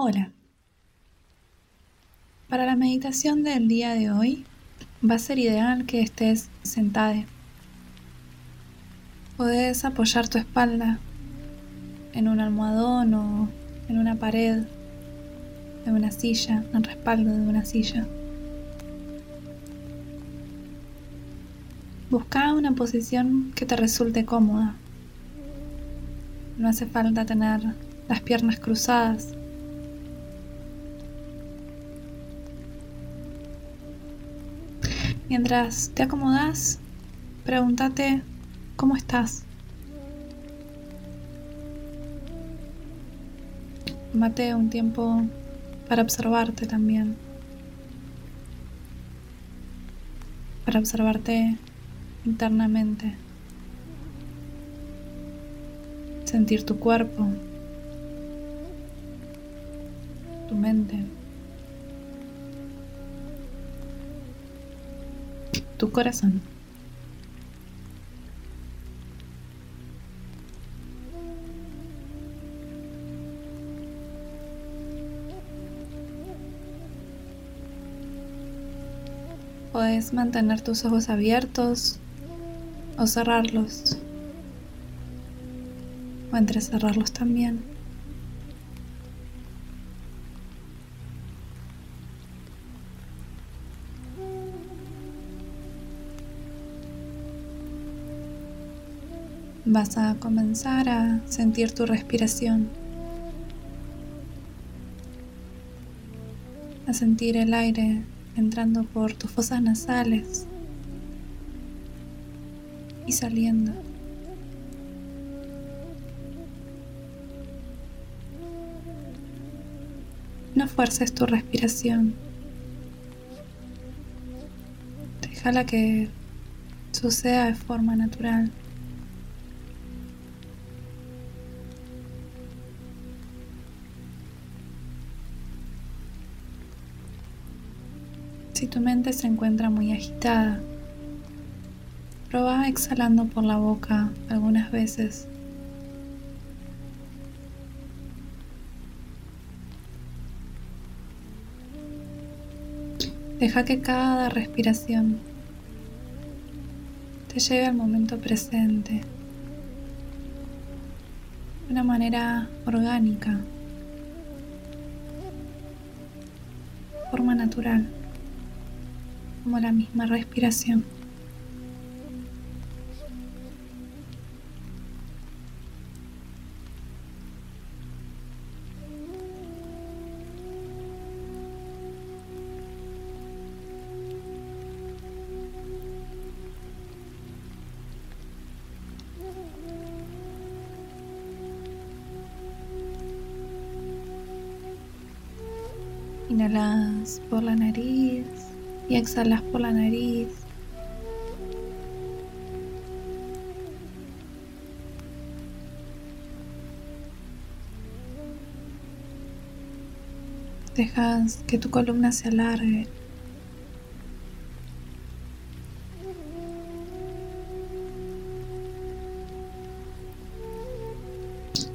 Hola. Para la meditación del día de hoy va a ser ideal que estés sentada. Podés apoyar tu espalda en un almohadón o en una pared de una silla, en respaldo de una silla. Busca una posición que te resulte cómoda. No hace falta tener las piernas cruzadas Mientras te acomodas, pregúntate cómo estás. Tómate un tiempo para observarte también. Para observarte internamente. Sentir tu cuerpo, tu mente. Tu corazón. Puedes mantener tus ojos abiertos o cerrarlos o entrecerrarlos también. Vas a comenzar a sentir tu respiración, a sentir el aire entrando por tus fosas nasales y saliendo. No fuerces tu respiración. Déjala que suceda de forma natural. Si tu mente se encuentra muy agitada, proba exhalando por la boca algunas veces. Deja que cada respiración te lleve al momento presente de una manera orgánica, forma natural como la misma respiración. Inhalas por la nariz y exhalas por la nariz. Dejas que tu columna se alargue.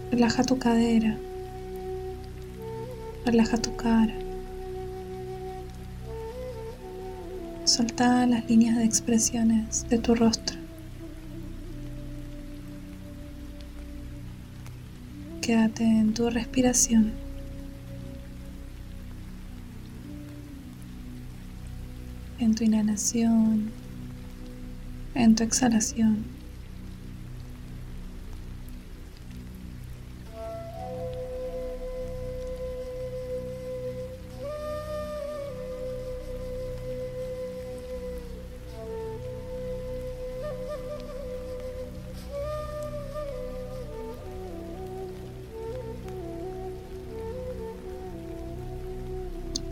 Relaja tu cadera. Relaja tu cara. Solta las líneas de expresiones de tu rostro. Quédate en tu respiración. En tu inhalación, en tu exhalación.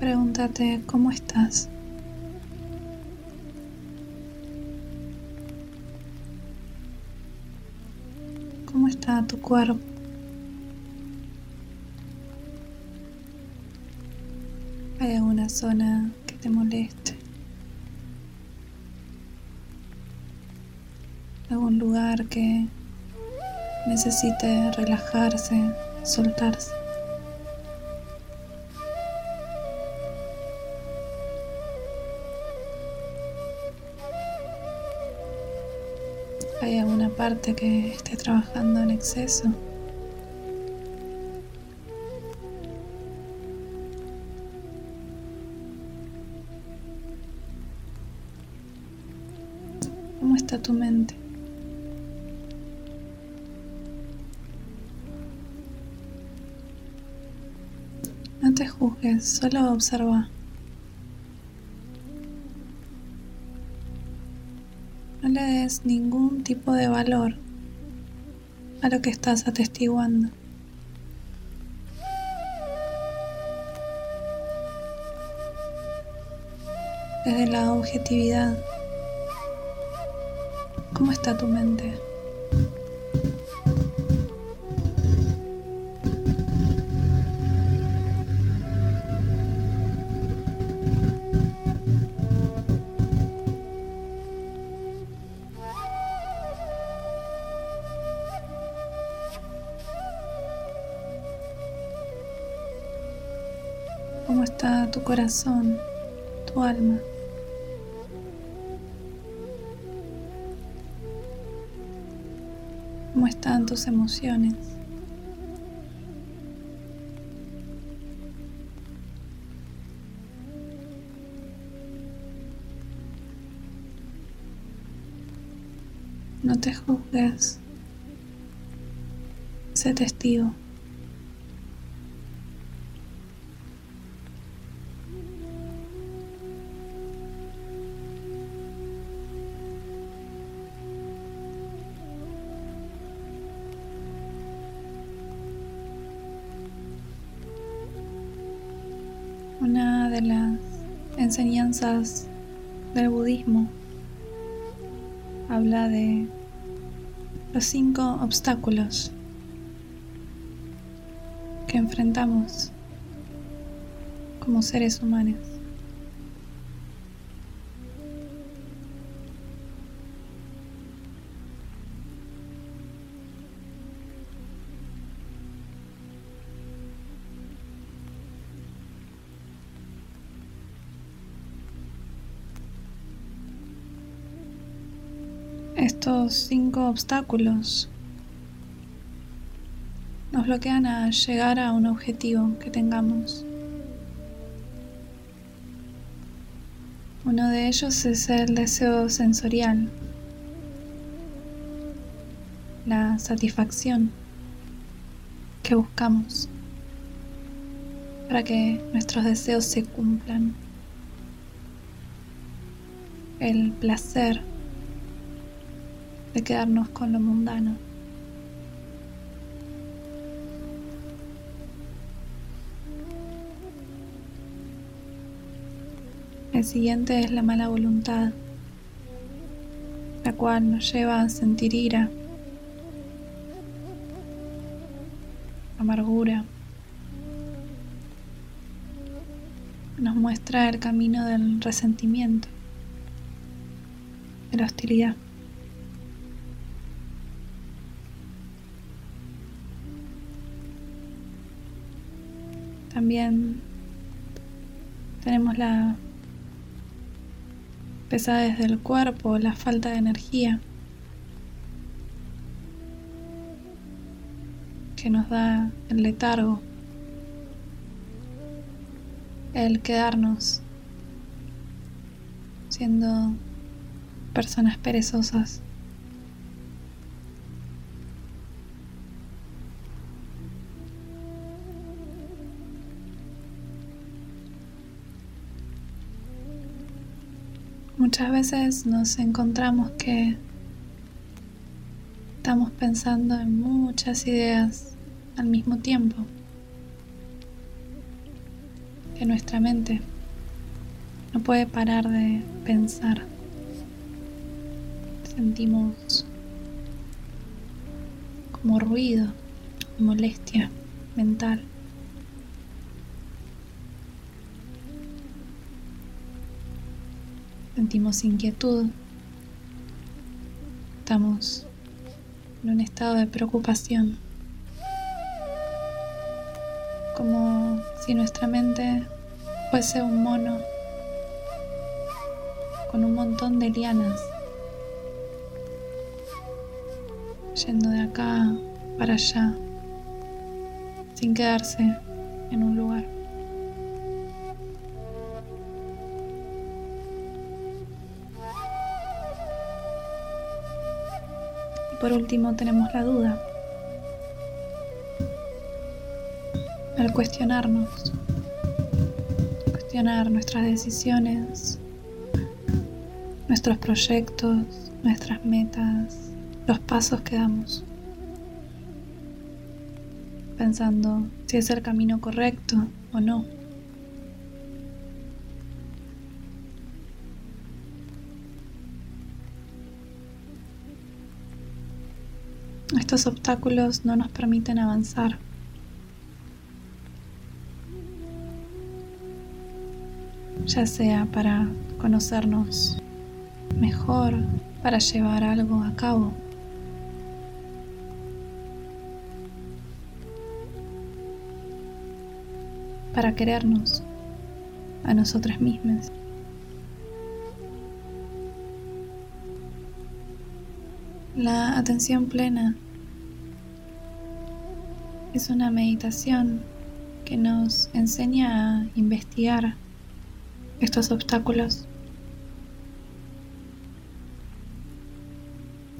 Pregúntate cómo estás. ¿Cómo está tu cuerpo? ¿Hay alguna zona que te moleste? ¿Algún lugar que necesite relajarse, soltarse? ¿Hay alguna parte que esté trabajando en exceso? ¿Cómo está tu mente? No te juzgues, solo observa. Ningún tipo de valor a lo que estás atestiguando. Desde la objetividad, ¿cómo está tu mente? Cómo está tu corazón, tu alma. ¿Cómo están tus emociones? No te juzgues. Sé testigo. Enseñanzas del budismo habla de los cinco obstáculos que enfrentamos como seres humanos. Estos cinco obstáculos nos bloquean a llegar a un objetivo que tengamos. Uno de ellos es el deseo sensorial, la satisfacción que buscamos para que nuestros deseos se cumplan, el placer de quedarnos con lo mundano. El siguiente es la mala voluntad, la cual nos lleva a sentir ira, amargura. Nos muestra el camino del resentimiento, de la hostilidad. También tenemos la pesadez del cuerpo, la falta de energía que nos da el letargo, el quedarnos siendo personas perezosas. Muchas veces nos encontramos que estamos pensando en muchas ideas al mismo tiempo, que nuestra mente no puede parar de pensar. Sentimos como ruido, molestia mental. Sentimos inquietud, estamos en un estado de preocupación, como si nuestra mente fuese un mono con un montón de lianas yendo de acá para allá, sin quedarse en un lugar. Por último tenemos la duda. Al cuestionarnos, cuestionar nuestras decisiones, nuestros proyectos, nuestras metas, los pasos que damos, pensando si es el camino correcto o no. Estos obstáculos no nos permiten avanzar. ya sea para conocernos mejor, para llevar algo a cabo. para querernos a nosotras mismas. La atención plena es una meditación que nos enseña a investigar estos obstáculos.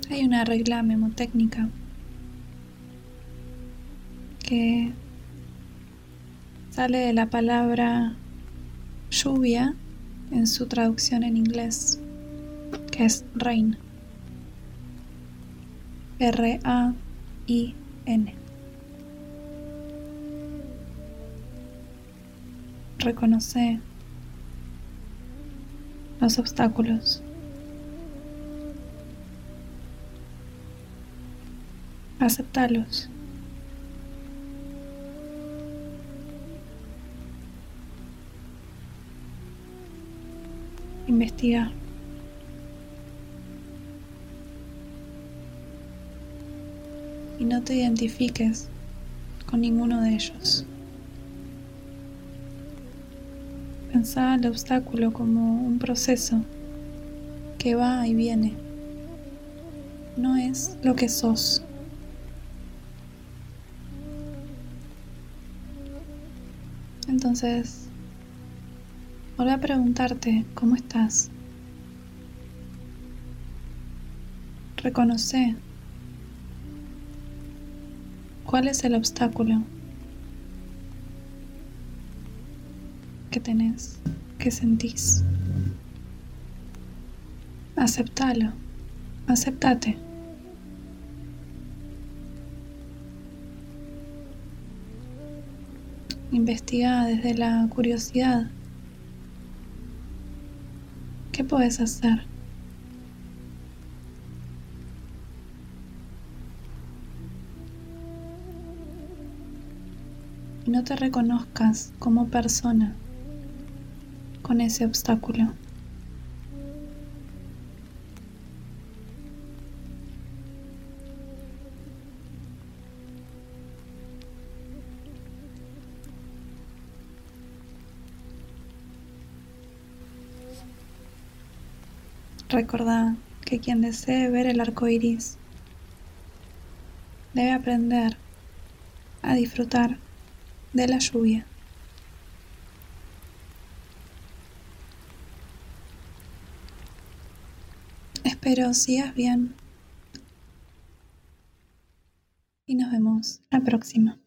Hay una regla memotécnica que sale de la palabra lluvia en su traducción en inglés, que es rain. R-A-I-N. Reconoce los obstáculos. Aceptalos. investigar. Y no te identifiques con ninguno de ellos. Pensá el obstáculo como un proceso que va y viene. No es lo que sos. Entonces, Voy a preguntarte cómo estás. Reconoce cuál es el obstáculo que tenés, que sentís. Aceptalo, aceptate. Investiga desde la curiosidad ¿Qué puedes hacer? No te reconozcas como persona con ese obstáculo. Recordá que quien desee ver el arco iris debe aprender a disfrutar de la lluvia. Espero sigas bien y nos vemos la próxima.